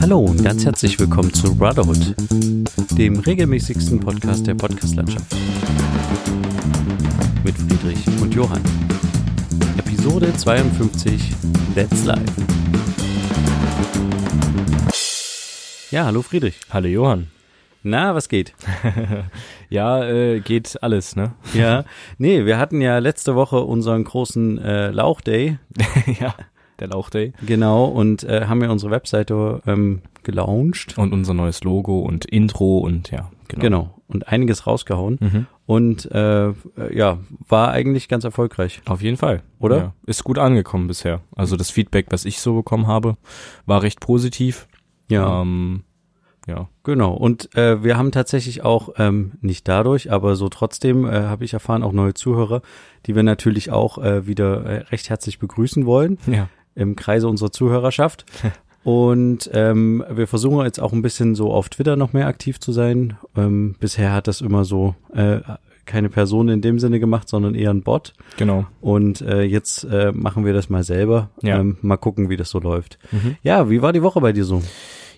Hallo und ganz herzlich willkommen zu Brotherhood, dem regelmäßigsten Podcast der Podcastlandschaft. Mit Friedrich und Johann. Episode 52, Let's Live. Ja, hallo Friedrich. Hallo Johann. Na, was geht? ja, äh, geht alles, ne? Ja, nee, wir hatten ja letzte Woche unseren großen äh, Lauchday. ja, der Lauchday. Genau, und äh, haben ja unsere Webseite ähm, gelauncht. Und unser neues Logo und Intro und ja, genau. Genau, und einiges rausgehauen. Mhm. Und äh, ja, war eigentlich ganz erfolgreich. Auf jeden Fall, oder? Ja, ist gut angekommen bisher. Also das Feedback, was ich so bekommen habe, war recht positiv. Ja. Ähm, ja. Genau. Und äh, wir haben tatsächlich auch, ähm, nicht dadurch, aber so trotzdem äh, habe ich erfahren, auch neue Zuhörer, die wir natürlich auch äh, wieder äh, recht herzlich begrüßen wollen. Ja. Im Kreise unserer Zuhörerschaft. Und ähm, wir versuchen jetzt auch ein bisschen so auf Twitter noch mehr aktiv zu sein. Ähm, bisher hat das immer so äh, keine Person in dem Sinne gemacht, sondern eher ein Bot. Genau. Und äh, jetzt äh, machen wir das mal selber. Ja. Ähm, mal gucken, wie das so läuft. Mhm. Ja, wie war die Woche bei dir so?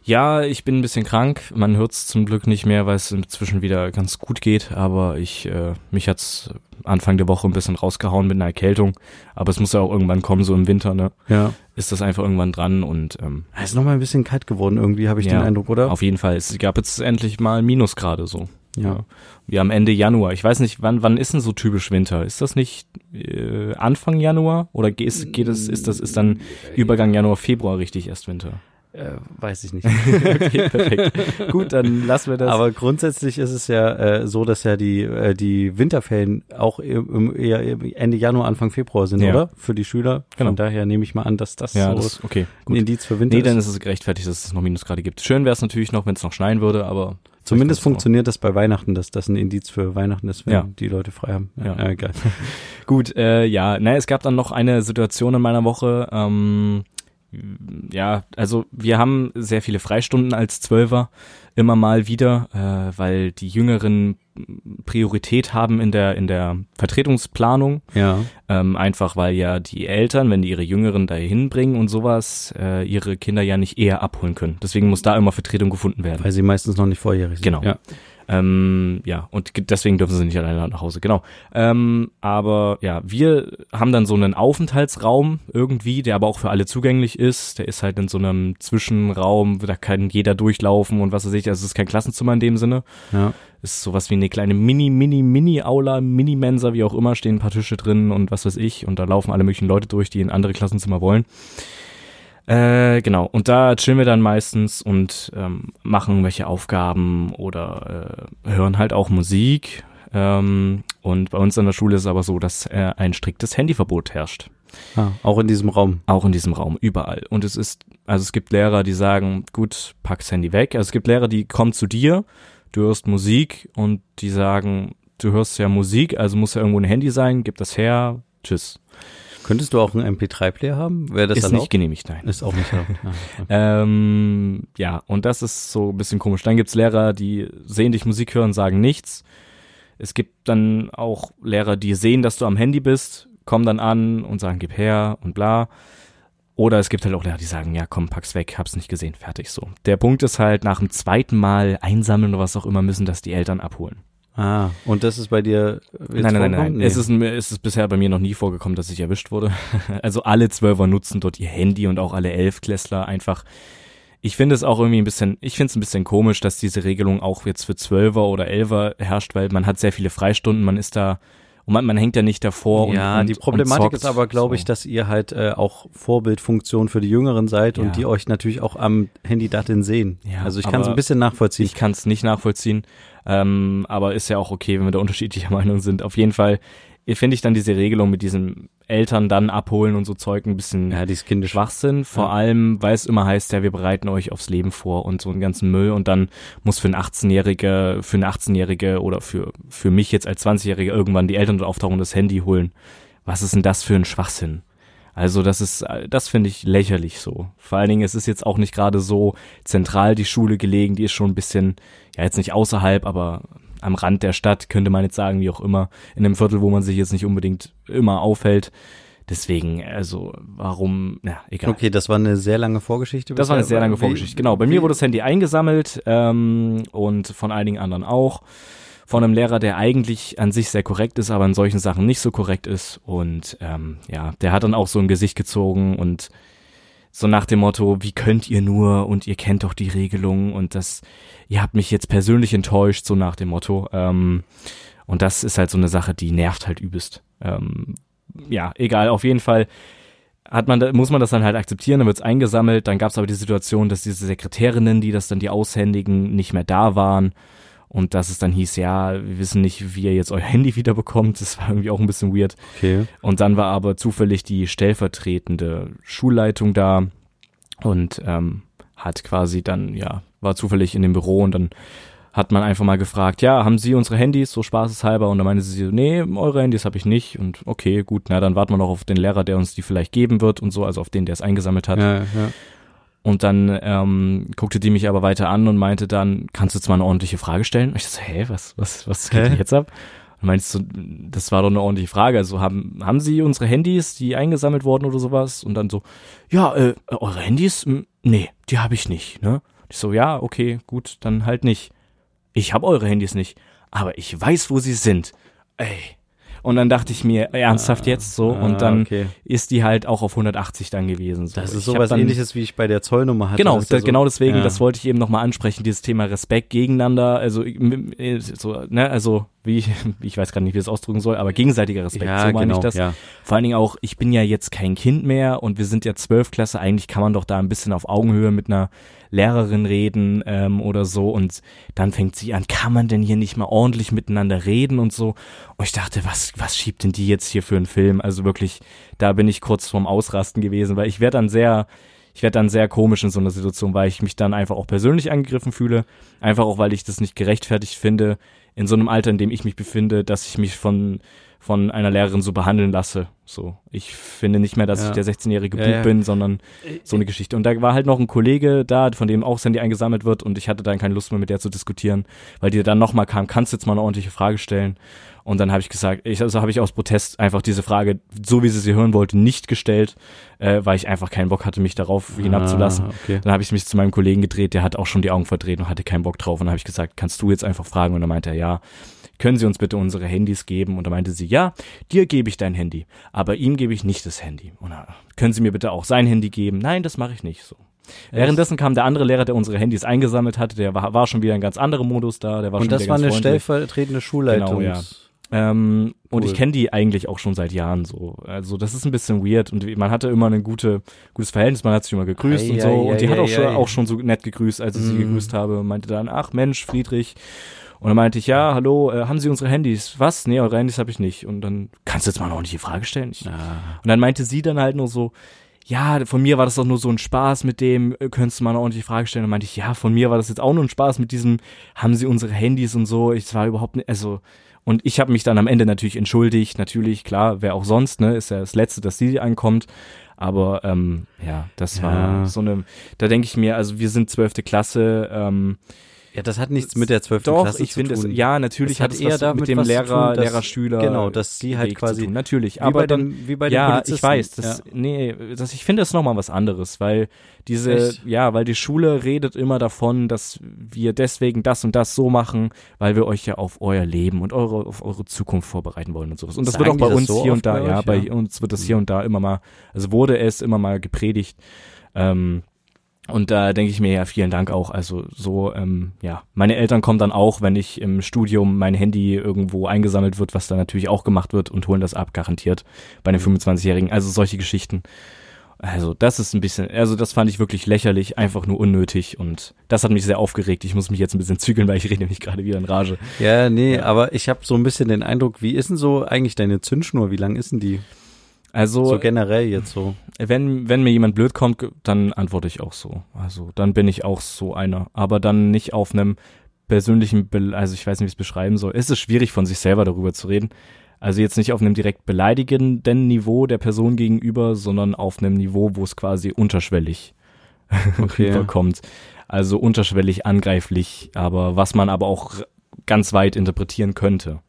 Ja, ich bin ein bisschen krank. Man hört es zum Glück nicht mehr, weil es inzwischen wieder ganz gut geht. Aber ich, äh, mich hat's Anfang der Woche ein bisschen rausgehauen mit einer Erkältung. Aber es muss ja auch irgendwann kommen, so im Winter, ne? Ja. Ist das einfach irgendwann dran und ähm, Es ist nochmal ein bisschen kalt geworden, irgendwie, habe ich ja, den Eindruck, oder? Auf jeden Fall. Es gab jetzt endlich mal Minusgrade so. Ja. ja. Wir haben Ende Januar. Ich weiß nicht, wann, wann ist denn so typisch Winter? Ist das nicht äh, Anfang Januar? Oder geht, geht es, ist das, ist dann Übergang Januar, Februar richtig erst Winter? Äh, weiß ich nicht. okay, perfekt. Gut, dann lassen wir das. Aber grundsätzlich ist es ja äh, so, dass ja die äh, die Winterferien auch im, eher Ende Januar, Anfang Februar sind, ja. oder? Für die Schüler. Genau. Von daher nehme ich mal an, dass das ja, so das, okay, gut. ein Indiz für Winter nee, ist. Nee, dann ist es gerechtfertigt, dass es noch Minusgrade gibt. Schön wäre es natürlich noch, wenn es noch schneien würde, aber Zumindest funktioniert das bei Weihnachten, dass das ein Indiz für Weihnachten ist, wenn ja. die Leute frei haben. Ja, ja. egal. Gut, äh, ja, naja, es gab dann noch eine Situation in meiner Woche, ähm, ja, also wir haben sehr viele Freistunden als Zwölfer immer mal wieder, äh, weil die Jüngeren Priorität haben in der in der Vertretungsplanung. Ja. Ähm, einfach weil ja die Eltern, wenn die ihre Jüngeren dahin bringen und sowas, äh, ihre Kinder ja nicht eher abholen können. Deswegen muss da immer Vertretung gefunden werden. Weil sie meistens noch nicht vorjährig sind. Genau. Ja. Ähm, ja, und deswegen dürfen sie nicht alleine nach Hause, genau. Ähm, aber ja, wir haben dann so einen Aufenthaltsraum irgendwie, der aber auch für alle zugänglich ist. Der ist halt in so einem Zwischenraum, da kann jeder durchlaufen und was weiß ich. Also es ist kein Klassenzimmer in dem Sinne. Ja. Ist sowas wie eine kleine Mini, Mini, Mini-Aula, Mini-Mensa, wie auch immer, stehen ein paar Tische drin und was weiß ich. Und da laufen alle möglichen Leute durch, die in andere Klassenzimmer wollen. Äh, genau. Und da chillen wir dann meistens und ähm, machen welche Aufgaben oder äh, hören halt auch Musik. Ähm, und bei uns an der Schule ist es aber so, dass äh, ein striktes Handyverbot herrscht. Ah, auch in diesem Raum. Auch in diesem Raum, überall. Und es ist, also es gibt Lehrer, die sagen, gut, pack's Handy weg. Also es gibt Lehrer, die kommen zu dir, du hörst Musik und die sagen, du hörst ja Musik, also muss ja irgendwo ein Handy sein, gib das her, tschüss. Könntest du auch einen MP3-Player haben? Wäre das ist erlaubt? nicht genehmigt, nein. Ist auch nicht erlaubt. Ah, okay. ähm, ja, und das ist so ein bisschen komisch. Dann gibt's Lehrer, die sehen dich Musik hören, sagen nichts. Es gibt dann auch Lehrer, die sehen, dass du am Handy bist, kommen dann an und sagen, gib her und bla. Oder es gibt halt auch Lehrer, die sagen, ja komm, pack's weg, hab's nicht gesehen, fertig so. Der Punkt ist halt, nach dem zweiten Mal einsammeln oder was auch immer, müssen das die Eltern abholen. Ah, und das ist bei dir Nein, nein, nein, nein. Nee. Es, ist, es ist bisher bei mir noch nie vorgekommen, dass ich erwischt wurde. Also alle Zwölfer nutzen dort ihr Handy und auch alle Elfklässler einfach. Ich finde es auch irgendwie ein bisschen, ich finde es ein bisschen komisch, dass diese Regelung auch jetzt für Zwölfer oder Elfer herrscht, weil man hat sehr viele Freistunden, man ist da und man, man hängt ja nicht davor. Ja, und, die Problematik ist aber, glaube ich, dass ihr halt äh, auch Vorbildfunktion für die Jüngeren seid ja. und die euch natürlich auch am Handy darin sehen. Ja, also ich kann es ein bisschen nachvollziehen. Ich kann es nicht nachvollziehen, ähm, aber ist ja auch okay, wenn wir da unterschiedlicher Meinung sind. Auf jeden Fall finde ich dann diese Regelung mit diesen Eltern dann abholen und so Zeug ein bisschen ja, die ist kindisch. Schwachsinn. Vor ja. allem, weil es immer heißt, ja, wir bereiten euch aufs Leben vor und so einen ganzen Müll und dann muss für einen 18-Jährige, für eine 18-Jährige oder für, für mich jetzt als 20-Jährige irgendwann die Eltern auftauchen und das Handy holen. Was ist denn das für ein Schwachsinn? Also das ist, das finde ich lächerlich so. Vor allen Dingen, es ist jetzt auch nicht gerade so zentral die Schule gelegen, die ist schon ein bisschen, ja jetzt nicht außerhalb, aber am Rand der Stadt, könnte man jetzt sagen, wie auch immer, in einem Viertel, wo man sich jetzt nicht unbedingt immer aufhält. Deswegen, also warum, na, egal. Okay, das war eine sehr lange Vorgeschichte. Das war eine sehr lange Vorgeschichte. Genau, bei mir wurde das Handy eingesammelt ähm, und von einigen anderen auch. Von einem Lehrer, der eigentlich an sich sehr korrekt ist, aber in solchen Sachen nicht so korrekt ist. Und ähm, ja, der hat dann auch so ein Gesicht gezogen und so nach dem Motto, wie könnt ihr nur und ihr kennt doch die Regelung und das, ihr habt mich jetzt persönlich enttäuscht, so nach dem Motto. Ähm, und das ist halt so eine Sache, die nervt halt übelst. Ähm, ja, egal, auf jeden Fall hat man, muss man das dann halt akzeptieren, dann wird's eingesammelt, dann gab's aber die Situation, dass diese Sekretärinnen, die das dann die aushändigen, nicht mehr da waren und dass es dann hieß, ja, wir wissen nicht, wie ihr jetzt euer Handy wiederbekommt, das war irgendwie auch ein bisschen weird. Okay. Und dann war aber zufällig die stellvertretende Schulleitung da und ähm, hat quasi dann, ja, war zufällig in dem Büro und dann hat man einfach mal gefragt, ja, haben Sie unsere Handys, so spaßeshalber? Und dann meinte sie, so, nee, eure Handys habe ich nicht. Und okay, gut, na, dann warten wir noch auf den Lehrer, der uns die vielleicht geben wird und so, also auf den, der es eingesammelt hat. Ja, ja. Und dann ähm, guckte die mich aber weiter an und meinte dann, kannst du jetzt mal eine ordentliche Frage stellen? Und ich so, hä, was, was, was geht denn jetzt ab? Und meinst du, das war doch eine ordentliche Frage. Also haben, haben Sie unsere Handys, die eingesammelt wurden oder sowas? Und dann so, ja, äh, eure Handys? Hm, Nee, die habe ich nicht, ne? Ich so, ja, okay, gut, dann halt nicht. Ich habe eure Handys nicht, aber ich weiß, wo sie sind. Ey. Und dann dachte ich mir, ernsthaft jetzt so? Ah, Und dann okay. ist die halt auch auf 180 dann gewesen. So. Das ist sowas dann, ähnliches, wie ich bei der Zollnummer hatte. Genau, da, so- genau deswegen, ja. das wollte ich eben nochmal ansprechen, dieses Thema Respekt gegeneinander, also m- so, ne, also wie ich, ich weiß gar nicht, wie ich das ausdrücken soll, aber gegenseitiger Respekt, Ja, so meine genau, ich das. ja. Vor allen Dingen auch, ich bin ja jetzt kein Kind mehr und wir sind ja Zwölfklasse, eigentlich kann man doch da ein bisschen auf Augenhöhe mit einer Lehrerin reden ähm, oder so und dann fängt sie an, kann man denn hier nicht mal ordentlich miteinander reden und so und ich dachte, was, was schiebt denn die jetzt hier für einen Film? Also wirklich, da bin ich kurz vorm Ausrasten gewesen, weil ich werde dann sehr, ich werde dann sehr komisch in so einer Situation, weil ich mich dann einfach auch persönlich angegriffen fühle, einfach auch, weil ich das nicht gerechtfertigt finde, in so einem Alter, in dem ich mich befinde, dass ich mich von von einer Lehrerin so behandeln lasse. So, ich finde nicht mehr, dass Ja. ich der 16-jährige Ja, Bub ja. bin, sondern so eine Geschichte. Und da war halt noch ein Kollege da, von dem auch das Handy eingesammelt wird und ich hatte dann keine Lust mehr mit der zu diskutieren, weil die dann nochmal kam, kannst du jetzt mal eine ordentliche Frage stellen? Und dann habe ich gesagt, ich, also habe ich aus Protest einfach diese Frage, so wie sie sie hören wollte, nicht gestellt, äh, weil ich einfach keinen Bock hatte, mich darauf hinabzulassen. Ah, okay. Dann habe ich mich zu meinem Kollegen gedreht, der hat auch schon die Augen verdreht und hatte keinen Bock drauf. Und dann habe ich gesagt, kannst du jetzt einfach fragen? Und dann meinte er, ja, können Sie uns bitte unsere Handys geben? Und dann meinte sie, ja, dir gebe ich dein Handy, aber ihm gebe ich nicht das Handy. Und dann, können Sie mir bitte auch sein Handy geben? Nein, das mache ich nicht so. Währenddessen kam der andere Lehrer, der unsere Handys eingesammelt hatte, der war, war schon wieder in ganz anderem Modus da, der war schon Und das wieder war eine freundlich. stellvertretende Schulleitung. Genau, ja. Ähm, und Cool. ich kenne die eigentlich auch schon seit Jahren so. Also das ist ein bisschen weird und man hatte immer ein gute, gutes Verhältnis, man hat sich immer gegrüßt Ei, und so. ei, und die ei, hat auch schon, auch schon so nett gegrüßt, als ich sie Mm. gegrüßt habe. Und meinte dann, ach Mensch, Friedrich. Und dann meinte ich, ja, hallo, äh, haben Sie unsere Handys? Was? Nee, eure Handys habe ich nicht. Und dann, kannst du jetzt mal noch nicht die Frage stellen? Ich, Ah. und dann meinte sie dann halt nur so, ja, von mir war das doch nur so ein Spaß mit dem, äh, könntest du mal eine ordentliche Frage stellen? Und meinte ich, ja, von mir war das jetzt auch nur ein Spaß mit diesem, haben sie unsere Handys und so. Ich war überhaupt nicht, also, und ich habe mich dann am Ende natürlich entschuldigt, natürlich, klar, wer auch sonst, ne, ist ja das Letzte, dass sie ankommt. Aber ähm, ja, das Ja. war so eine, da denke ich mir, also wir sind zwölfte Klasse, ähm, Ja, das hat nichts mit der 12. doch, Klasse ich zu finde es, tun. ja, natürlich Es hat hat es eher damit mit dem Lehrer, tun, dass- Lehrer-Schüler, genau, dass sie halt Weg quasi- tun. natürlich, wie aber bei dann, wie bei den ja, ich weiß, das, ja. nee, das, ich finde das nochmal was anderes, weil diese, Echt? ja, weil die Schule redet immer davon, dass wir deswegen das und das so machen, weil wir euch ja auf euer Leben und eure, auf eure Zukunft vorbereiten wollen und sowas. Und das Sagen wird auch bei das uns so hier und da, bei ja, euch? bei Ja. uns wird das hier und da immer mal, also wurde es immer mal gepredigt, ähm, und da denke ich mir ja, vielen Dank auch. Also so, ähm, ja, meine Eltern kommen dann auch, wenn ich im Studium mein Handy irgendwo eingesammelt wird, was dann natürlich auch gemacht wird und holen das ab, garantiert bei Mhm. einem 25-Jährigen. Also solche Geschichten. Also das ist ein bisschen, also das fand ich wirklich lächerlich, einfach nur unnötig und das hat mich sehr aufgeregt. Ich muss mich jetzt ein bisschen zügeln, weil ich rede nämlich gerade wieder in Rage. Ja, nee, aber ich habe so ein bisschen den Eindruck, wie ist denn so eigentlich deine Zündschnur? Wie lang ist denn die? Also So generell jetzt so. wenn, wenn mir jemand blöd kommt, dann antworte ich auch so. Also dann bin ich auch so einer. Aber dann nicht auf einem persönlichen, Be also ich weiß nicht, wie ich es beschreiben soll. Es ist schwierig von sich selber darüber zu reden. Also jetzt nicht auf einem direkt beleidigenden Niveau der Person gegenüber, sondern auf einem Niveau, wo es quasi unterschwellig Okay. rüberkommt. Also unterschwellig angreiflich, aber was man aber auch ganz weit interpretieren könnte.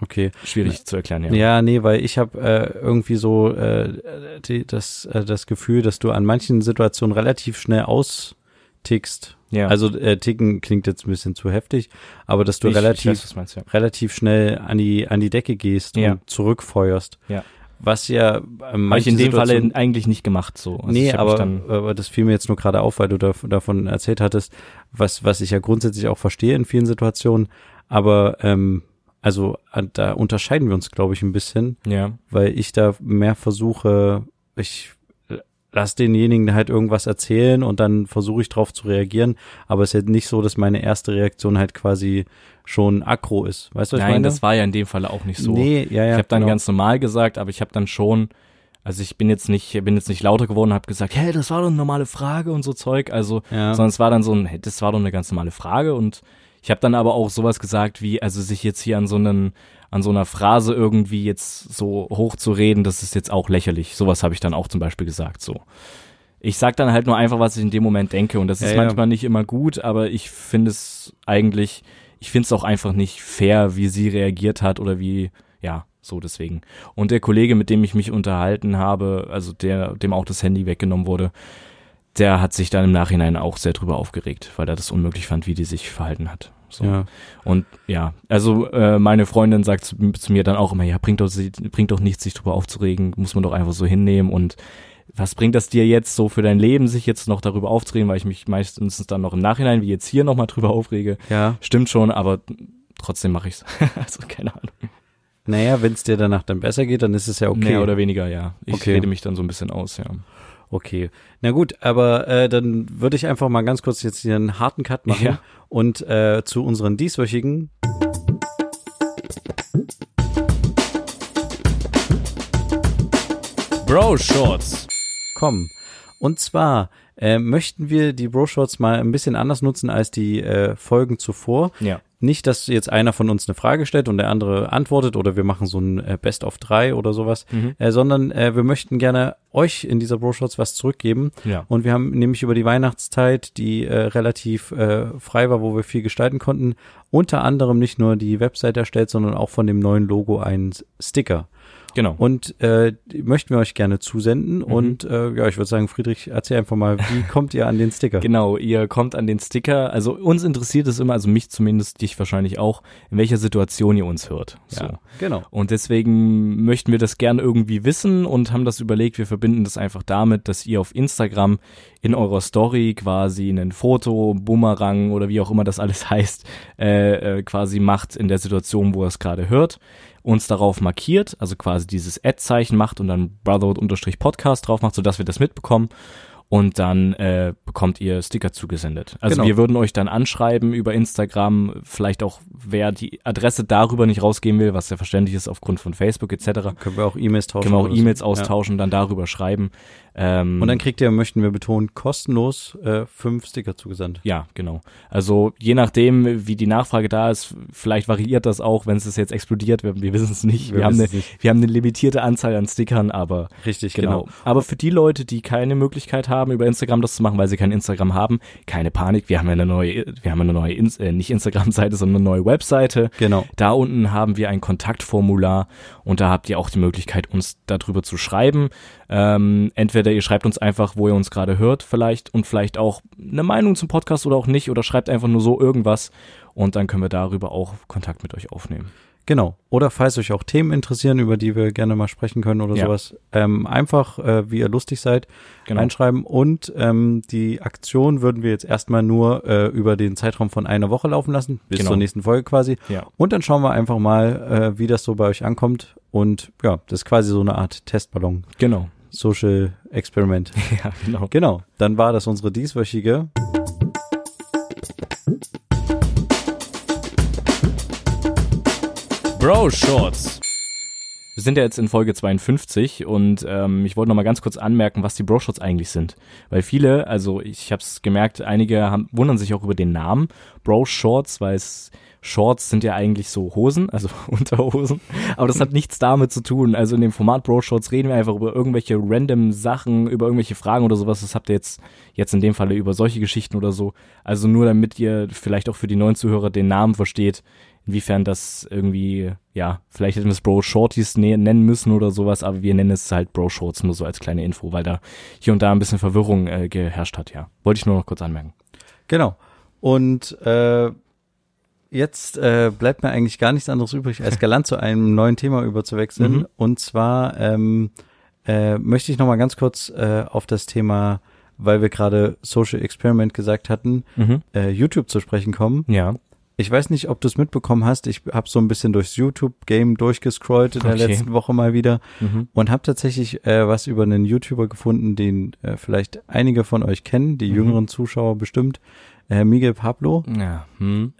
Okay. Schwierig zu erklären, ja. Ja, nee, weil ich habe äh, irgendwie so äh, die, das, äh, das Gefühl, dass du an manchen Situationen relativ schnell austickst. Ja. Also äh, ticken klingt jetzt ein bisschen zu heftig, aber dass du Ich- relativ ich weiß, meinst, ja. relativ schnell an die an die Decke gehst Ja. und zurückfeuerst. Ja. Was ja Habe ich in dem Falle eigentlich nicht gemacht so. Also nee, aber, aber das fiel mir jetzt nur gerade auf, weil du da, davon erzählt hattest, was, was ich ja grundsätzlich auch verstehe in vielen Situationen. Aber ähm, also äh, da unterscheiden wir uns, glaube ich, ein bisschen, ja. weil ich da mehr versuche, ich lass denjenigen halt irgendwas erzählen und dann versuche ich drauf zu reagieren. Aber es ist jetzt nicht so, dass meine erste Reaktion halt quasi schon aggro ist. Weißt du, was ich Nein, meine? das war ja in dem Falle auch nicht so. Nee, ja, ja. ich habe dann genau. ganz normal gesagt, aber ich habe dann schon, also ich bin jetzt nicht, bin jetzt nicht lauter geworden, habe gesagt, hey, das war doch eine normale Frage und so Zeug. Also, Ja. sondern es war dann so ein, hey, das war doch eine ganz normale Frage und ich habe dann aber auch sowas gesagt wie, also sich jetzt hier an so einen, an so einer Phrase irgendwie jetzt so hoch zu reden, das ist jetzt auch lächerlich. Sowas habe ich dann auch zum Beispiel gesagt. So, ich sag dann halt nur einfach, was ich in dem Moment denke und das Ja, ist ja. manchmal nicht immer gut, aber ich finde es eigentlich, ich finde es auch einfach nicht fair, wie sie reagiert hat oder wie, ja, so deswegen. Und der Kollege, mit dem ich mich unterhalten habe, also der, dem auch das Handy weggenommen wurde, der hat sich dann im Nachhinein auch sehr drüber aufgeregt, weil er das unmöglich fand, wie die sich verhalten hat. So. Ja. Und ja, also äh, meine Freundin sagt zu, zu mir dann auch immer, ja, bringt doch, bringt doch nichts, sich drüber aufzuregen, muss man doch einfach so hinnehmen und was bringt das dir jetzt so für dein Leben, sich jetzt noch darüber aufzuregen, weil ich mich meistens dann noch im Nachhinein, wie jetzt hier nochmal drüber aufrege. ja. Stimmt schon, aber trotzdem mache ich's. also keine Ahnung. Naja, wenn es dir danach dann besser geht, dann ist es ja okay. Mehr oder weniger, ja. Ich Okay. rede mich dann so ein bisschen aus, ja. Okay, na gut, aber äh, dann würde ich einfach mal ganz kurz jetzt hier einen harten Cut machen Ja. und äh, zu unseren dieswöchigen Bro Shorts. kommen. Und zwar äh, möchten wir die Bro-Shorts mal ein bisschen anders nutzen als die äh, Folgen zuvor. Ja. Nicht, dass jetzt einer von uns eine Frage stellt und der andere antwortet oder wir machen so ein äh, Best of drei oder sowas, Mhm. äh, sondern äh, wir möchten gerne euch in dieser Bro-Shorts was zurückgeben. Ja. Und wir haben nämlich über die Weihnachtszeit, die äh, relativ äh, frei war, wo wir viel gestalten konnten, unter anderem nicht nur die Website erstellt, sondern auch von dem neuen Logo einen Sticker. Genau. Und äh, möchten wir euch gerne zusenden. Mhm. Und äh, ja, ich würde sagen, Friedrich, erzähl einfach mal, wie kommt ihr an den Sticker? Genau, ihr kommt an den Sticker. Also uns interessiert es immer, also mich zumindest, dich wahrscheinlich auch, in welcher Situation ihr uns hört. So. Ja, genau. Und deswegen möchten wir das gerne irgendwie wissen und haben das überlegt, wir verbinden das einfach damit, dass ihr auf Instagram in eurer Story quasi ein Foto, Boomerang oder wie auch immer das alles heißt, äh, äh, quasi macht in der Situation, wo ihr es gerade hört, uns darauf markiert, also quasi dieses Ad-Zeichen macht und dann Brotherhood-Podcast drauf macht, sodass wir das mitbekommen. Und dann äh, bekommt ihr Sticker zugesendet. Also Genau. wir würden euch dann anschreiben über Instagram, vielleicht auch, wer die Adresse darüber nicht rausgeben will, was ja verständlich ist aufgrund von Facebook etc. Können wir auch E-Mails tauschen. Können wir auch so. E-Mails Ja. austauschen, dann darüber schreiben. Ähm, Und dann kriegt ihr, möchten wir betonen, kostenlos äh, fünf Sticker zugesandt. ja, genau. Also je nachdem, wie die Nachfrage da ist, vielleicht variiert das auch, wenn es jetzt explodiert, wir, wir wissen es nicht. Wir, Wir haben eine, nicht. wir haben eine limitierte Anzahl an Stickern, aber Richtig, genau. genau. Aber für die Leute, die keine Möglichkeit haben, über Instagram das zu machen, weil sie kein Instagram haben, keine Panik. Wir haben ja eine neue, wir haben eine neue, Ins äh, nicht Instagram-Seite, sondern eine neue Webseite. Genau. Da unten haben wir ein Kontaktformular und da habt ihr auch die Möglichkeit, uns darüber zu schreiben. Ähm, entweder ihr schreibt uns einfach, wo ihr uns gerade hört, vielleicht und vielleicht auch eine Meinung zum Podcast oder auch nicht oder schreibt einfach nur so irgendwas und dann können wir darüber auch Kontakt mit euch aufnehmen. Genau. Oder falls euch auch Themen interessieren, über die wir gerne mal sprechen können oder Ja. sowas, ähm, einfach, äh, wie ihr lustig seid, Genau. reinschreiben. Und ähm, die Aktion würden wir jetzt erstmal nur äh, über den Zeitraum von einer Woche laufen lassen, bis Genau. zur nächsten Folge quasi. Ja. Und dann schauen wir einfach mal, äh, wie das so bei euch ankommt. Und ja, das ist quasi so eine Art Testballon. Genau. Social Experiment. Ja, genau. genau. Dann war das unsere dieswöchige. Bro Shorts. Wir sind ja jetzt in Folge 52 und ähm, ich wollte noch mal ganz kurz anmerken, was die Bro Shorts eigentlich sind. Weil viele, also ich habe es gemerkt, einige haben, wundern sich auch über den Namen Bro Shorts, weil es Shorts sind ja eigentlich so Hosen, also Unterhosen. Aber das hat nichts damit zu tun. Also in dem Format Bro Shorts reden wir einfach über irgendwelche random Sachen, über irgendwelche Fragen oder sowas. Das habt ihr jetzt, jetzt in dem Falle über solche Geschichten oder so. Also nur damit ihr vielleicht auch für die neuen Zuhörer den Namen versteht. Inwiefern das irgendwie, ja, vielleicht hätten wir es Bro Shorties ne nennen müssen oder sowas, aber wir nennen es halt Bro Shorts, nur so als kleine Info, weil da hier und da ein bisschen Verwirrung äh, geherrscht hat, ja. Wollte ich nur noch kurz anmerken. Genau. Und äh, jetzt äh, bleibt mir eigentlich gar nichts anderes übrig, als galant zu einem neuen Thema überzuwechseln. Mhm. Und zwar ähm, äh, möchte ich noch mal ganz kurz äh, auf das Thema, weil wir gerade Social Experiment gesagt hatten, Mhm. äh, YouTube zu sprechen kommen. Ja. Ich weiß nicht, ob du es mitbekommen hast. Ich habe so ein bisschen durchs YouTube-Game durchgescrollt in der Okay. letzten Woche mal wieder Mhm. und habe tatsächlich äh, was über einen YouTuber gefunden, den äh, vielleicht einige von euch kennen, die Mhm. jüngeren Zuschauer bestimmt, äh, Miguel Pablo Ja. Hm.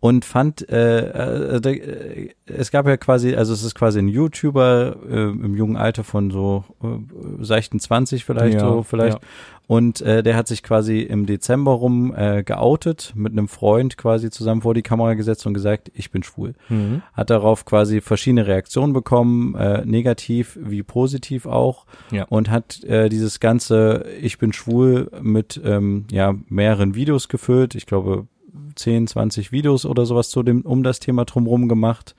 Und fand, äh, äh, äh, es gab ja quasi, also es ist quasi ein YouTuber äh, im jungen Alter von so äh, seichten 20 vielleicht Ja, so vielleicht ja. und äh, der hat sich quasi im Dezember rum äh, geoutet, mit einem Freund quasi zusammen vor die Kamera gesetzt und gesagt, ich bin schwul. Mhm. Hat darauf quasi verschiedene Reaktionen bekommen, äh, negativ wie positiv auch Ja. und hat äh, dieses ganze Ich bin schwul mit ähm, ja mehreren Videos gefüllt. Ich glaube 10, 20 Videos oder sowas zu dem um das Thema drumherum gemacht.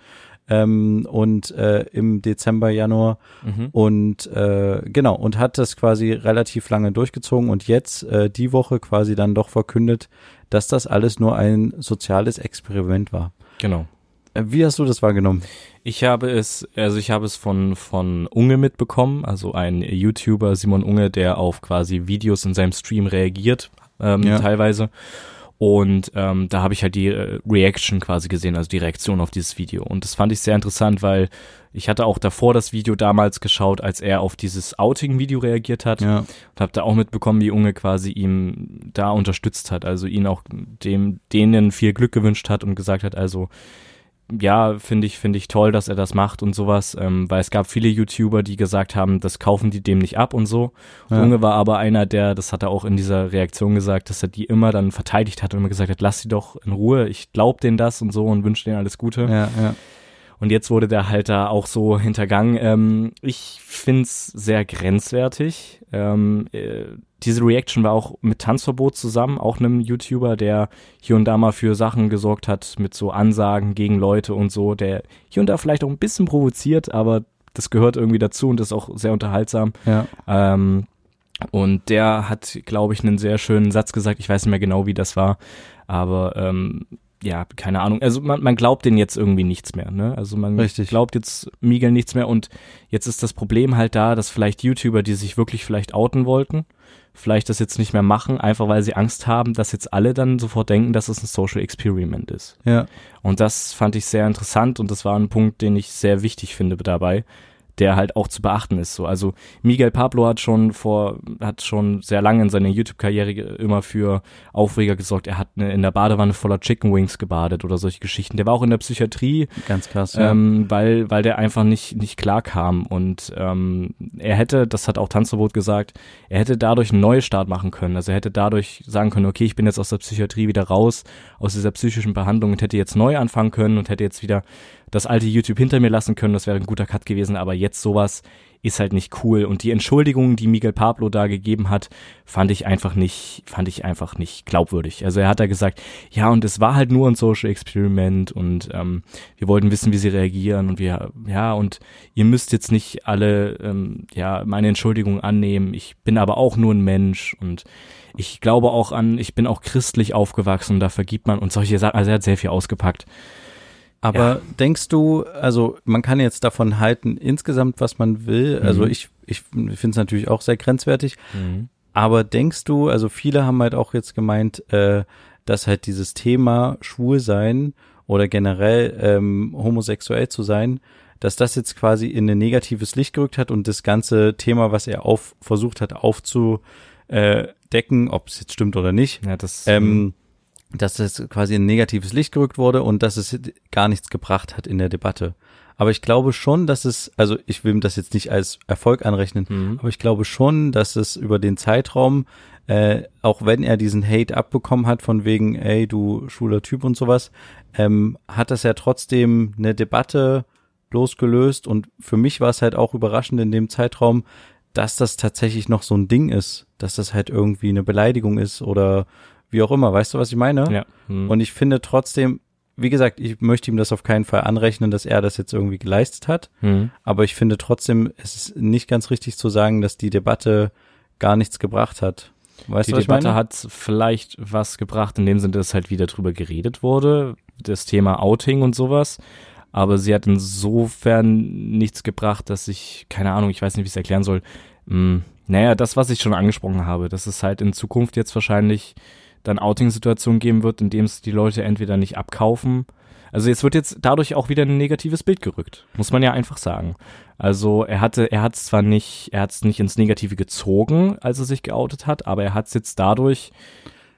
Ähm, und äh, im Dezember, Januar Mhm. und äh, genau und hat das quasi relativ lange durchgezogen und jetzt äh, die Woche quasi dann doch verkündet, dass das alles nur ein soziales Experiment war. Genau. Äh, wie hast du das wahrgenommen? Ich habe es, also ich habe es von, von Unge mitbekommen, also ein YouTuber, Simon Unge, der auf quasi Videos in seinem Stream reagiert, ähm, Ja. teilweise. Und ähm, da habe ich halt die äh, Reaction quasi gesehen, also die Reaktion auf dieses Video. Und das fand ich sehr interessant, weil ich hatte auch davor das Video damals geschaut, als er auf dieses Outing-Video reagiert hat. Ja, Und habe da auch mitbekommen, wie Unge quasi ihm da unterstützt hat, also ihn auch dem denen viel Glück gewünscht hat und gesagt hat, also ja, finde ich finde ich toll, dass er das macht und sowas, ähm, weil es gab viele YouTuber, die gesagt haben, das kaufen die dem nicht ab und so. Ja. Unge war aber einer, der, das hat er auch in dieser Reaktion gesagt, dass er die immer dann verteidigt hat und immer gesagt hat, lass sie doch in Ruhe, ich glaub denen das und so und wünsche denen alles Gute. ja, ja. Und jetzt wurde der halt da auch so hintergangen. Ähm, ich find's sehr grenzwertig. Ähm, äh, diese Reaction war auch mit Tanzverbot zusammen, auch einem YouTuber, der hier und da mal für Sachen gesorgt hat mit so Ansagen gegen Leute und so, der hier und da vielleicht auch ein bisschen provoziert, aber das gehört irgendwie dazu und ist auch sehr unterhaltsam. ja. Ähm, und der hat, glaube ich, einen sehr schönen Satz gesagt. Ich weiß nicht mehr genau, wie das war, aber ähm, ja, keine Ahnung. Also man, man glaubt denen jetzt irgendwie nichts mehr. Ne? Also man Richtig. glaubt jetzt Miguel nichts mehr. Und jetzt ist das Problem halt da, dass vielleicht YouTuber, die sich wirklich vielleicht outen wollten, vielleicht das jetzt nicht mehr machen, einfach weil sie Angst haben, dass jetzt alle dann sofort denken, dass es ein Social Experiment ist. Ja, Und das fand ich sehr interessant und das war ein Punkt, den ich sehr wichtig finde dabei, der halt auch zu beachten ist. So, also Miguel Pablo hat schon vor, hat schon sehr lange in seiner YouTube-Karriere immer für Aufreger gesorgt. Er hat eine, in der Badewanne voller Chicken Wings gebadet oder solche Geschichten. Der war auch in der Psychiatrie, ganz krass. Ja. ähm, weil, weil der einfach nicht, nicht klar kam. Und ähm, er hätte, das hat auch Tanzverbot gesagt, er hätte dadurch einen Neustart machen können. Also er hätte dadurch sagen können, okay, ich bin jetzt aus der Psychiatrie wieder raus, aus dieser psychischen Behandlung und hätte jetzt neu anfangen können und hätte jetzt wieder das alte YouTube hinter mir lassen können. Das wäre ein guter Cut gewesen. Aber jetzt sowas ist halt nicht cool. Und die Entschuldigungen, die Miguel Pablo da gegeben hat, fand ich einfach nicht, fand ich einfach nicht glaubwürdig. Also er hat da gesagt, ja, und es war halt nur ein Social Experiment und ähm, wir wollten wissen, wie sie reagieren und wir, ja, und ihr müsst jetzt nicht alle, ähm, ja, meine Entschuldigung annehmen. Ich bin aber auch nur ein Mensch und ich glaube auch an, ich bin auch christlich aufgewachsen, da vergibt man und solche Sachen. Also er hat sehr viel ausgepackt. Aber denkst du, also man kann jetzt davon halten, insgesamt, was man will. Also Mhm. ich, ich finde es natürlich auch sehr grenzwertig. Aber denkst du, also viele haben halt auch jetzt gemeint, äh, dass halt dieses Thema Schwulsein oder generell ähm, homosexuell zu sein, dass das jetzt quasi in ein negatives Licht gerückt hat und das ganze Thema, was er auf versucht hat aufzudecken, ob es jetzt stimmt oder nicht, Ja, das, ähm, dass das quasi in ein negatives Licht gerückt wurde und dass es gar nichts gebracht hat in der Debatte. Aber ich glaube schon, dass es, also ich will das jetzt nicht als Erfolg anrechnen, Mhm. aber ich glaube schon, dass es über den Zeitraum, äh, auch wenn er diesen Hate abbekommen hat von wegen, ey, du schwuler Typ und sowas, ähm, hat das ja trotzdem eine Debatte losgelöst und für mich war es halt auch überraschend in dem Zeitraum, dass das tatsächlich noch so ein Ding ist, dass das halt irgendwie eine Beleidigung ist oder wie auch immer, weißt du, was ich meine? ja. Mhm. Und ich finde trotzdem, wie gesagt, ich möchte ihm das auf keinen Fall anrechnen, dass er das jetzt irgendwie geleistet hat. Mhm. Aber ich finde trotzdem, es ist nicht ganz richtig zu sagen, dass die Debatte gar nichts gebracht hat. Weißt die du, Debatte hat vielleicht was gebracht, in dem Sinne, dass halt wieder drüber geredet wurde, das Thema Outing und sowas. Aber sie hat insofern nichts gebracht, dass ich, keine Ahnung, ich weiß nicht, wie ich es erklären soll. Hm, naja, das, was ich schon angesprochen habe, dass es halt in Zukunft jetzt wahrscheinlich dann Outing-Situationen geben wird, in dem es die Leute entweder nicht abkaufen. Also jetzt wird jetzt dadurch auch wieder ein negatives Bild gerückt, muss man ja einfach sagen. Also er hatte, er hat es zwar nicht, er hat es nicht ins Negative gezogen, als er sich geoutet hat, aber er hat es jetzt dadurch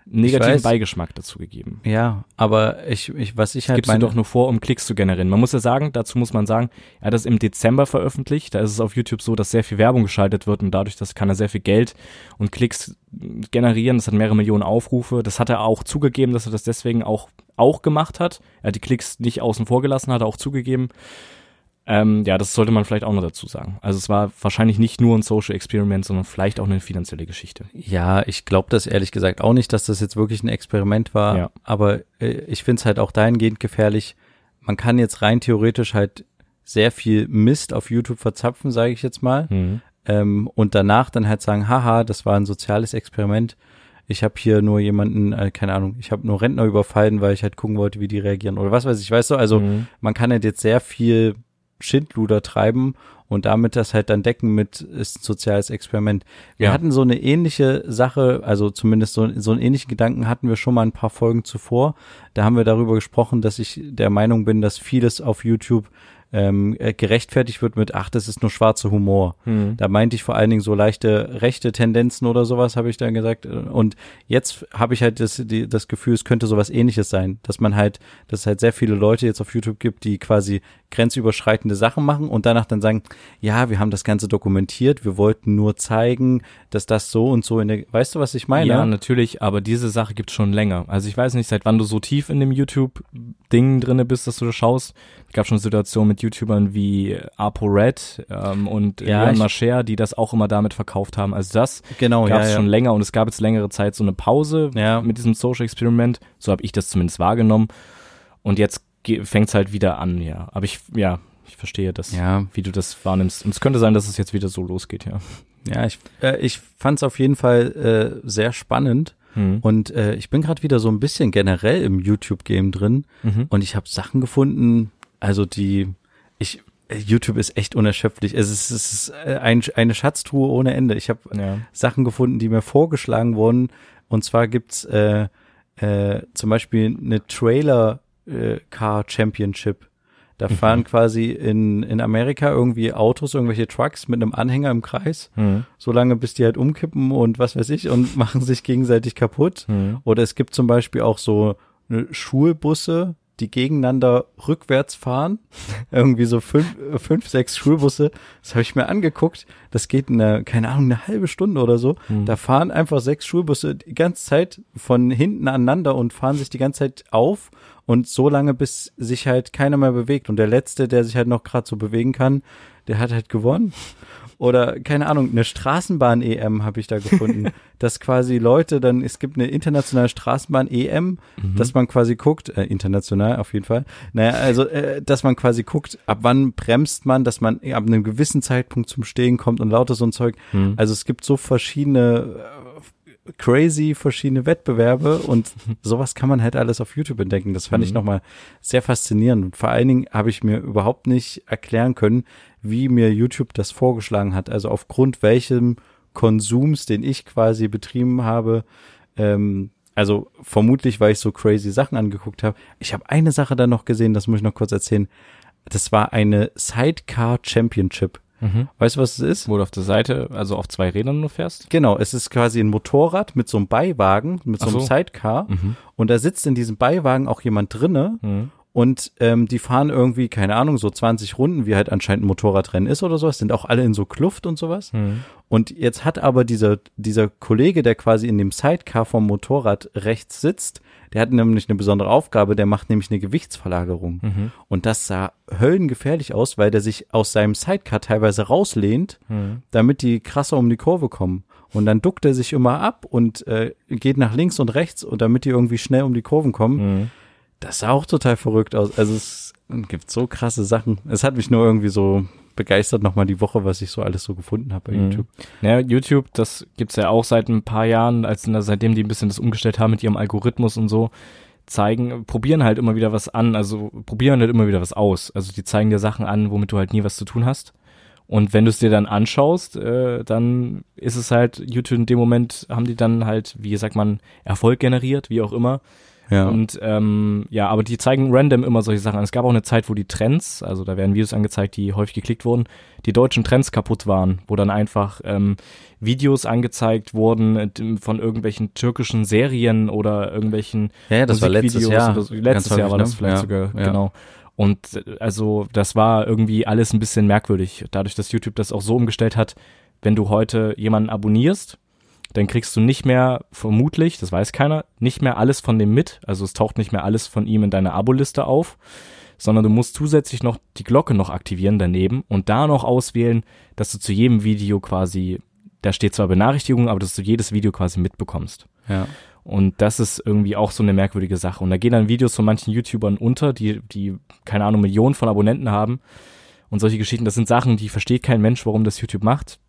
negativen weiß. Beigeschmack dazu gegeben. Ja, aber ich, ich was ich halt Gibst du meine, doch nur vor, um Klicks zu generieren. Man muss ja sagen, dazu muss man sagen, er hat das im Dezember veröffentlicht. Da ist es auf YouTube so, dass sehr viel Werbung geschaltet wird und dadurch, das kann er sehr viel Geld und Klicks generieren. Das hat mehrere Millionen Aufrufe. Das hat er auch zugegeben, dass er das deswegen auch, auch gemacht hat. Er hat die Klicks nicht außen vor gelassen, hat er auch zugegeben. Ähm, ja, das sollte man vielleicht auch noch dazu sagen. Also es war wahrscheinlich nicht nur ein Social Experiment, sondern vielleicht auch eine finanzielle Geschichte. Ja, ich glaube das ehrlich gesagt auch nicht, dass das jetzt wirklich ein Experiment war. Ja. Aber äh, ich finde es halt auch dahingehend gefährlich. Man kann jetzt rein theoretisch halt sehr viel Mist auf YouTube verzapfen, sage ich jetzt mal. Mhm. Ähm, und danach dann halt sagen, haha, das war ein soziales Experiment. Ich habe hier nur jemanden, äh, keine Ahnung, ich habe nur Rentner überfallen, weil ich halt gucken wollte, wie die reagieren oder was weiß ich. Weißt du, also Mhm. man kann halt jetzt sehr viel Schindluder treiben und damit das halt dann decken mit ist ein soziales Experiment. Wir Ja. hatten so eine ähnliche Sache, also zumindest so, so einen ähnlichen Gedanken hatten wir schon mal ein paar Folgen zuvor. Da haben wir darüber gesprochen, dass ich der Meinung bin, dass vieles auf YouTube ähm, äh, gerechtfertigt wird mit, ach, das ist nur schwarzer Humor. Mhm. Da meinte ich vor allen Dingen so leichte rechte Tendenzen oder sowas, habe ich dann gesagt. Und jetzt habe ich halt das, die, das Gefühl, es könnte sowas ähnliches sein, dass man halt, dass es halt sehr viele Leute jetzt auf YouTube gibt, die quasi grenzüberschreitende Sachen machen und danach dann sagen, ja, wir haben das Ganze dokumentiert, wir wollten nur zeigen, dass das so und so in der, weißt du, was ich meine? Ja, natürlich, aber diese Sache gibt's schon länger. Also ich weiß nicht, seit wann du so tief in dem YouTube-Ding drinne bist, dass du das schaust. Es gab schon Situationen mit YouTubern wie ApoRed ähm, und Ja, Leon Mascher, die das auch immer damit verkauft haben. Also das genau, gab ja, es ja. schon länger und es gab jetzt längere Zeit so eine Pause Ja. mit diesem Social Experiment. So habe ich das zumindest wahrgenommen. Und jetzt fängt's halt wieder an, ja. Aber ich, ja, ich verstehe das, Ja, wie du das wahrnimmst. Und es könnte sein, dass es jetzt wieder so losgeht, ja. ja, ich, äh, ich fand es auf jeden Fall äh, sehr spannend Hm. und äh, ich bin gerade wieder so ein bisschen generell im YouTube-Game drin Mhm. und ich habe Sachen gefunden, also die ich äh, YouTube ist echt unerschöpflich. Es ist, es ist äh, ein, eine Schatztruhe ohne Ende. Ich habe Ja. Sachen gefunden, die mir vorgeschlagen wurden. Und zwar gibt's äh, äh, zum Beispiel eine Trailer äh, Car Championship. Da Mhm. fahren quasi in, in Amerika irgendwie Autos, irgendwelche Trucks mit einem Anhänger im Kreis, Hm. so lange bis die halt umkippen und was weiß ich und machen sich gegenseitig kaputt. Hm. Oder es gibt zum Beispiel auch so eine Schulbusse, die gegeneinander rückwärts fahren. Irgendwie so fünf, äh, fünf sechs Schulbusse. Das habe ich mir angeguckt. Das geht eine, keine Ahnung, eine halbe Stunde oder so. Hm. Da fahren einfach sechs Schulbusse die ganze Zeit von hinten aneinander und fahren sich die ganze Zeit auf und so lange, bis sich halt keiner mehr bewegt. Und der Letzte, der sich halt noch gerade so bewegen kann, der hat halt gewonnen. Oder, keine Ahnung, eine Straßenbahn-EM habe ich da gefunden. dass quasi Leute dann, es gibt eine internationale Straßenbahn-EM, Mhm. dass man quasi guckt, äh, international auf jeden Fall, naja, also, äh, dass man quasi guckt, ab wann bremst man, dass man ab einem gewissen Zeitpunkt zum Stehen kommt und lauter so ein Zeug. Hm. Also es gibt so verschiedene äh, crazy verschiedene Wettbewerbe und sowas kann man halt alles auf YouTube entdecken. Das fand ich Mhm. nochmal sehr faszinierend und vor allen Dingen habe ich mir überhaupt nicht erklären können, wie mir YouTube das vorgeschlagen hat. Also aufgrund welchem Konsums, den ich quasi betrieben habe, ähm, also vermutlich, weil ich so crazy Sachen angeguckt habe. Ich habe eine Sache dann noch gesehen, das muss ich noch kurz erzählen. Das war eine Sidecar Championship. Mhm. Weißt du, was es ist? Wo du auf der Seite, also auf zwei Rädern nur fährst? Genau, es ist quasi ein Motorrad mit so einem Beiwagen, mit so Ach einem so. Sidecar. Mhm. Und da sitzt in diesem Beiwagen auch jemand drinne Mhm. Und ähm, die fahren irgendwie, keine Ahnung, so 20 Runden, wie halt anscheinend ein Motorradrennen ist oder sowas, sind auch alle in so Kluft und sowas. Mhm. Und jetzt hat aber dieser, dieser Kollege, der quasi in dem Sidecar vom Motorrad rechts sitzt, der hat nämlich eine besondere Aufgabe, der macht nämlich eine Gewichtsverlagerung. Mhm. Und das sah höllengefährlich aus, weil der sich aus seinem Sidecar teilweise rauslehnt, Mhm. damit die krasser um die Kurve kommen. Und dann duckt er sich immer ab und äh, geht nach links und rechts und damit die irgendwie schnell um die Kurven kommen. Das sah auch total verrückt aus. Also es gibt so krasse Sachen. Es hat mich nur irgendwie so begeistert nochmal die Woche, was ich so alles so gefunden habe bei Mhm. YouTube. Ja, YouTube, das gibt's ja auch seit ein paar Jahren, als seitdem die ein bisschen das umgestellt haben mit ihrem Algorithmus und so, zeigen, probieren halt immer wieder was an, also probieren halt immer wieder was aus. Also die zeigen dir Sachen an, womit du halt nie was zu tun hast. Und wenn du es dir dann anschaust, äh, dann ist es halt, YouTube in dem Moment haben die dann halt, wie sagt man, Erfolg generiert, wie auch immer. Ja. Und ähm, ja, aber die zeigen random immer solche Sachen an. Es gab auch eine Zeit, wo die Trends, also da werden Videos angezeigt, die häufig geklickt wurden, die deutschen Trends kaputt waren, wo dann einfach ähm, Videos angezeigt wurden äh, von irgendwelchen türkischen Serien oder irgendwelchen ja, ja, das war letztes Jahr. so. Letztes Ganz Jahr war das ne? vielleicht Ja, sogar, ja. genau. Und also das war irgendwie alles ein bisschen merkwürdig, dadurch, dass YouTube das auch so umgestellt hat, wenn du heute jemanden abonnierst, dann kriegst du nicht mehr, vermutlich, das weiß keiner, nicht mehr alles von dem mit. Also es taucht nicht mehr alles von ihm in deiner Aboliste auf, sondern du musst zusätzlich noch die Glocke noch aktivieren daneben und da noch auswählen, dass du zu jedem Video quasi, da steht zwar Benachrichtigung, aber dass du jedes Video quasi mitbekommst. Ja. Und das ist irgendwie auch so eine merkwürdige Sache. Und da gehen dann Videos von manchen YouTubern unter, die, die, keine Ahnung, Millionen von Abonnenten haben. Und solche Geschichten, das sind Sachen, die versteht kein Mensch, warum das YouTube macht.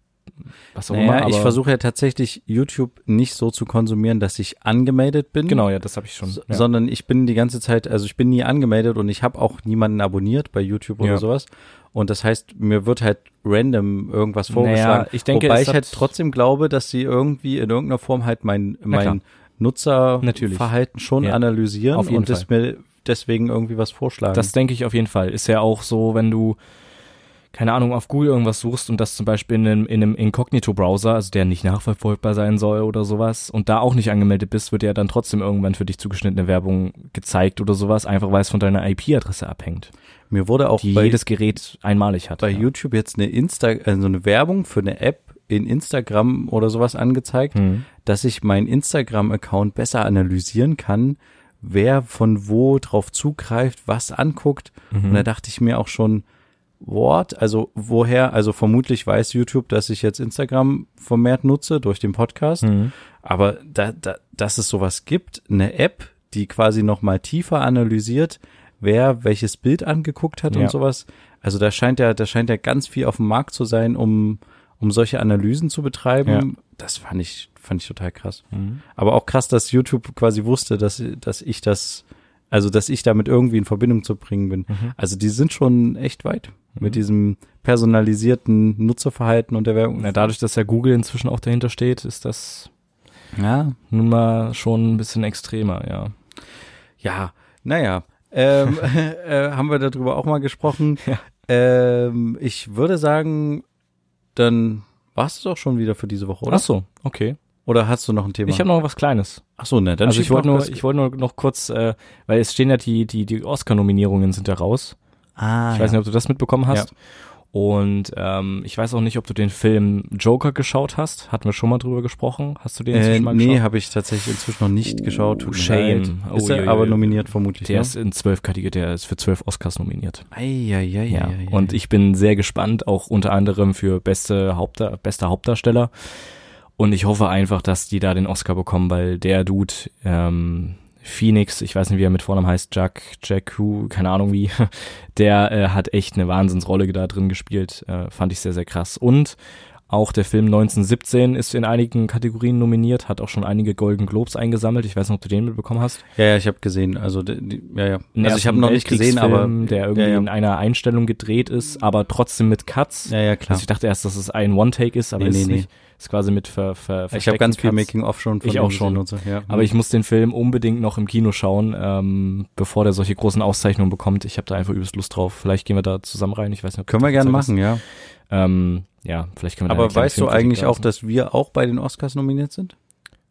Was auch immer. Naja, Aber ich versuche ja tatsächlich YouTube nicht so zu konsumieren, dass ich angemeldet bin. Genau, ja, das habe ich schon. S- ja. Sondern ich bin die ganze Zeit, also ich bin nie angemeldet und ich habe auch niemanden abonniert bei YouTube oder Ja. sowas. Und das heißt, mir wird halt random irgendwas vorgeschlagen. Naja, ich denke, Wobei ich halt trotzdem glaube, dass sie irgendwie in irgendeiner Form halt mein, mein Nutzerverhalten schon Ja. analysieren und es mir deswegen irgendwie was vorschlagen. Das denke ich auf jeden Fall. Ist ja auch so, wenn du, keine Ahnung, auf Google irgendwas suchst und das zum Beispiel in einem, in einem Inkognito-Browser, also der nicht nachverfolgbar sein soll oder sowas, und da auch nicht angemeldet bist, wird ja dann trotzdem irgendwann für dich zugeschnittene Werbung gezeigt oder sowas, einfach weil es von deiner IP-Adresse abhängt, mir wurde auch die bei, jedes Gerät einmalig hat. bei ja. YouTube jetzt eine Insta, also eine Werbung für eine App in Instagram oder sowas angezeigt, Hm. dass ich meinen Instagram-Account besser analysieren kann, wer von wo drauf zugreift, was anguckt. Mhm. Und da dachte ich mir auch schon, what? Also woher? Also vermutlich weiß YouTube, dass ich jetzt Instagram vermehrt nutze durch den Podcast. Mhm. Aber da, da, dass es sowas gibt, eine App, die quasi noch mal tiefer analysiert, wer welches Bild angeguckt hat Ja. und sowas. Also da scheint ja, da scheint ja ganz viel auf dem Markt zu sein, um, um solche Analysen zu betreiben. Ja. Das fand ich, fand ich total krass. Mhm. Aber auch krass, dass YouTube quasi wusste, dass, dass ich das, also dass ich damit irgendwie in Verbindung zu bringen bin. Mhm. Also die sind schon echt weit mit diesem personalisierten Nutzerverhalten und der Werbung. Na, dadurch, dass ja Google inzwischen auch dahinter steht, ist das ja, nun mal schon ein bisschen extremer, ja. Ja, naja. Ähm, äh, haben wir darüber auch mal gesprochen. Ja. Ähm, ich würde sagen, dann war's es auch schon wieder für diese Woche, oder? Ach so, okay. Oder hast du noch ein Thema? Ich habe noch was Kleines. Ach so, ne, dann also ich wollte mal nur, ich wollte nur noch kurz, äh, weil es stehen ja die, die, die Oscar-Nominierungen sind ja raus. ah, Ich weiß ja. nicht, ob du das mitbekommen hast. Und ähm, ich weiß auch nicht, ob du den Film Joker geschaut hast. Hatten wir schon mal drüber gesprochen. Hast du den Äh, inzwischen mal nee, geschaut? habe ich tatsächlich inzwischen noch nicht geschaut. Tut shame. Oh, Ist er je, aber nominiert vermutlich. Der ne? ist in zwölf Kategorien, der ist für zwölf Oscars nominiert. Eieieiei. Ja. Und ich bin sehr gespannt, auch unter anderem für beste Hauptda bester Hauptdarsteller. Und ich hoffe einfach, dass die da den Oscar bekommen, weil der Dude, ähm, Phoenix, ich weiß nicht, wie er mit Vornamen heißt, Jack, Jack Hu, keine Ahnung wie, der äh, hat echt eine Wahnsinnsrolle da drin gespielt. Äh, fand ich sehr, sehr krass. Und auch der Film 1917 ist in einigen Kategorien nominiert, hat auch schon einige Golden Globes eingesammelt. Ich weiß nicht, ob du den mitbekommen hast. Ja, ja, ich habe gesehen. Also, die, die, ja, ja. Ein Also ich habe noch nicht gesehen, aber der irgendwie ja, ja. in einer Einstellung gedreht ist, aber trotzdem mit Cuts. ja, ja, klar. Also ich dachte erst, dass es ein One-Take ist, aber Nee, ist nee, es nee. nicht. Ist quasi mit ver, ver, ich habe ganz viel Cuts. Making-of schon von Ich auch schon. und so, ja. Aber ich muss den Film unbedingt noch im Kino schauen, ähm, bevor der solche großen Auszeichnungen bekommt. Ich habe da einfach übelst Lust drauf. Vielleicht gehen wir da zusammen rein. Ich weiß nicht, Können wir gerne machen, ja. Ähm, ja, vielleicht können wir Aber weißt du eigentlich auch, dass wir auch bei den Oscars nominiert sind?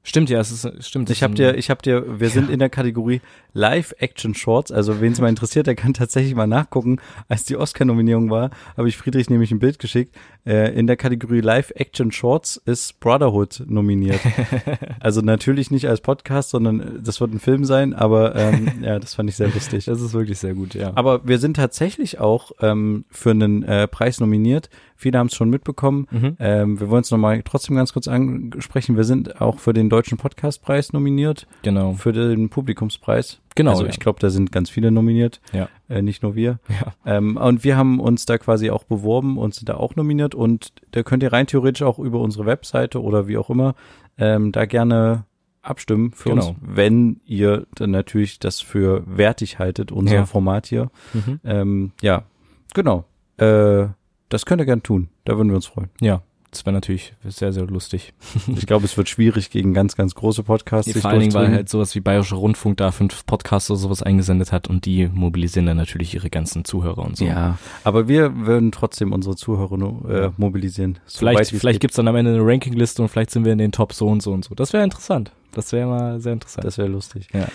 Stimmt, ja, es ist, stimmt. Ich habe dir, ich habe dir, wir sind in der Kategorie Live-Action-Shorts. Also wen es mal interessiert, der kann tatsächlich mal nachgucken. Als die Oscar-Nominierung war, habe ich Friedrich nämlich ein Bild geschickt. Äh, in der Kategorie Live-Action-Shorts ist Brotherhood nominiert. also natürlich nicht als Podcast, sondern äh, das wird ein Film sein. Aber ähm, ja, das fand ich sehr lustig. das ist wirklich sehr gut, ja. Aber wir sind tatsächlich auch ähm, für einen äh, Preis nominiert. Viele haben es schon mitbekommen. Mhm. Ähm, wir wollen es nochmal trotzdem ganz kurz ansprechen. Wir sind auch für den Deutschen Podcastpreis nominiert Genau. für den Publikumspreis. Genau. Also ja. ich glaube, da sind ganz viele nominiert, Ja. äh, nicht nur wir. Ja. Ähm, und wir haben uns da quasi auch beworben und sind da auch nominiert und da könnt ihr rein theoretisch auch über unsere Webseite oder wie auch immer ähm, da gerne abstimmen für Genau. uns, wenn ihr dann natürlich das für wertig haltet, unser Ja. Format hier. Mhm. Ähm, ja, genau. Äh, das könnt ihr gern tun. Da würden wir uns freuen. Ja. Das wäre natürlich sehr, sehr lustig. Ich glaube, es wird schwierig gegen ganz, ganz große Podcasts. sich Vor allen Dingen, weil halt sowas wie Bayerischer Rundfunk da fünf Podcasts oder sowas eingesendet hat und die mobilisieren dann natürlich ihre ganzen Zuhörer und so. Ja, aber wir würden trotzdem unsere Zuhörer äh, mobilisieren. Vielleicht, es vielleicht geht. gibt's dann am Ende eine Rankingliste und vielleicht sind wir in den Top so und so und so. Das wäre interessant. Das wäre mal sehr interessant. Das wäre lustig. Ja.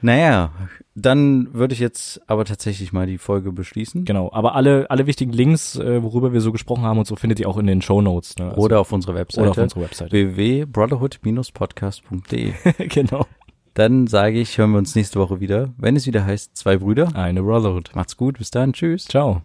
Naja, dann würde ich jetzt aber tatsächlich mal die Folge beschließen. Genau, aber alle, alle wichtigen Links, äh, worüber wir so gesprochen haben und so, findet ihr auch in den Show Notes. Ne? Also- Oder auf unserer Webseite. oder auf unserer Webseite. www.brotherhood-podcast.de. genau. Dann sage ich, hören wir uns nächste Woche wieder, wenn es wieder heißt, zwei Brüder. Eine Brotherhood. Macht's gut, bis dann, tschüss. Ciao.